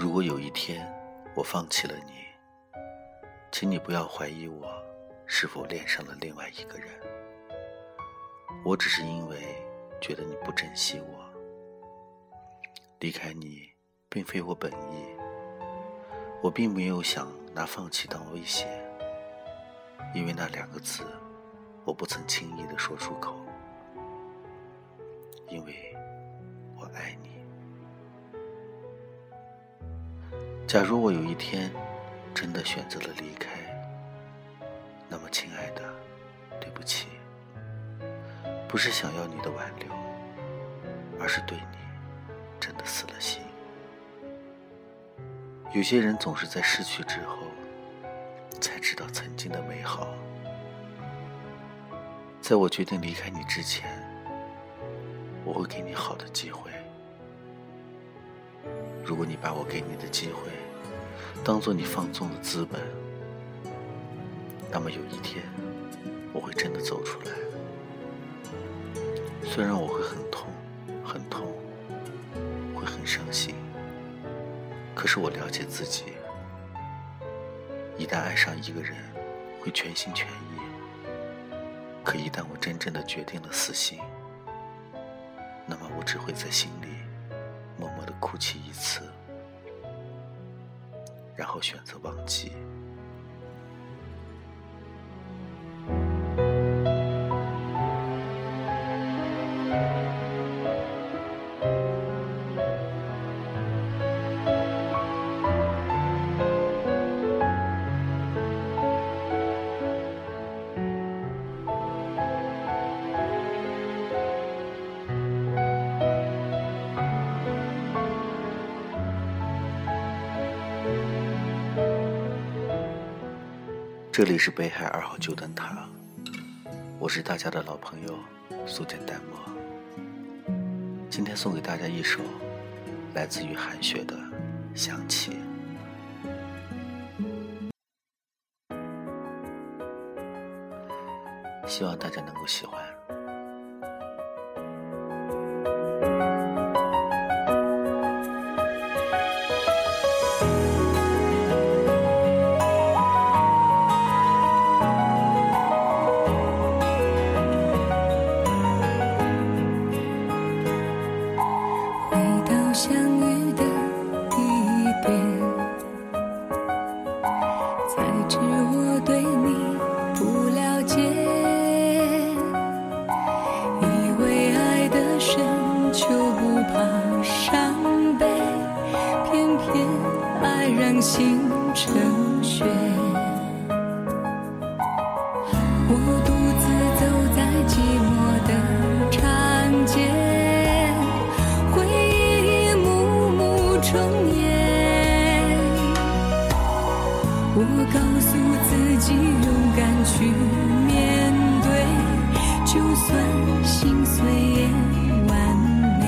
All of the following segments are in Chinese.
如果有一天我放弃了你，请你不要怀疑我是否恋上了另外一个人。我只是因为觉得你不珍惜我，离开你并非我本意。我并没有想拿放弃当威胁，因为那两个字我不曾轻易的说出口，因为我爱你。假如我有一天真的选择了离开，那么，亲爱的，对不起，不是想要你的挽留，而是对你真的死了心。有些人总是在失去之后，才知道曾经的美好。在我决定离开你之前，我会给你好的机会。如果你把我给你的机会当做你放纵的资本，那么有一天我会真的走出来。虽然我会很痛，很痛，会很伤心，可是我了解自己，一旦爱上一个人，会全心全意。可一旦我真正的决定了死心，那么我只会在心里。我的哭泣一次，然后选择忘记。这里是北海二号旧灯塔，我是大家的老朋友苏简淡漠。今天送给大家一首来自于韩雪的《想起》，希望大家能够喜欢。我告诉自己勇敢去面对，就算心碎也完美。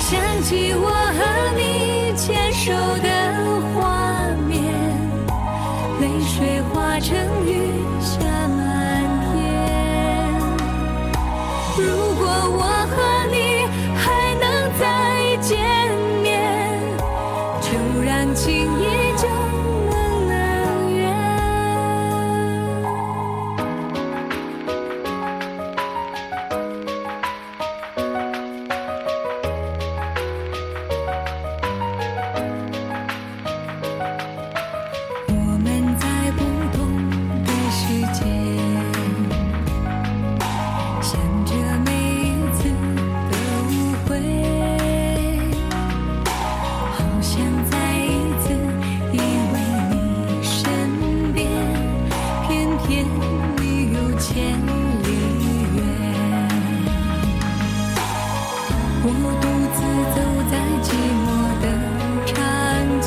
想起我和你。牵手的画面，泪水化成雨千里远我独自走在寂寞的长街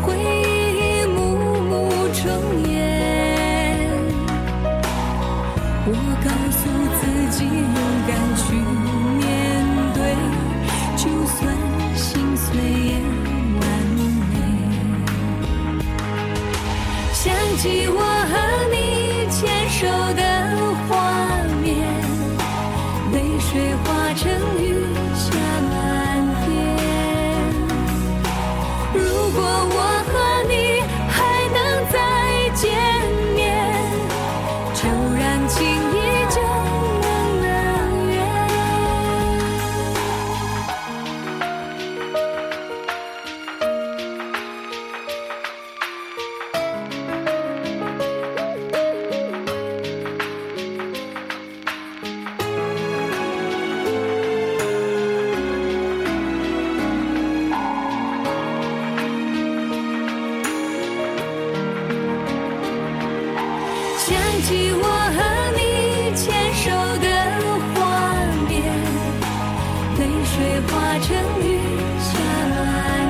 回忆一幕幕重演我告诉自己勇敢去面对就算心碎也完美想起我泪水化成雨下来。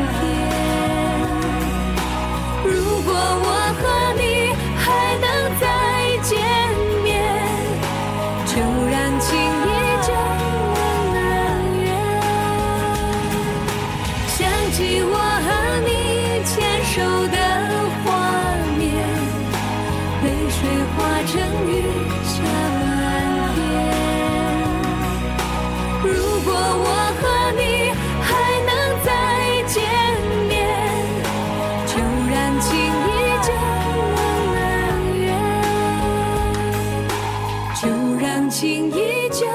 就让情依旧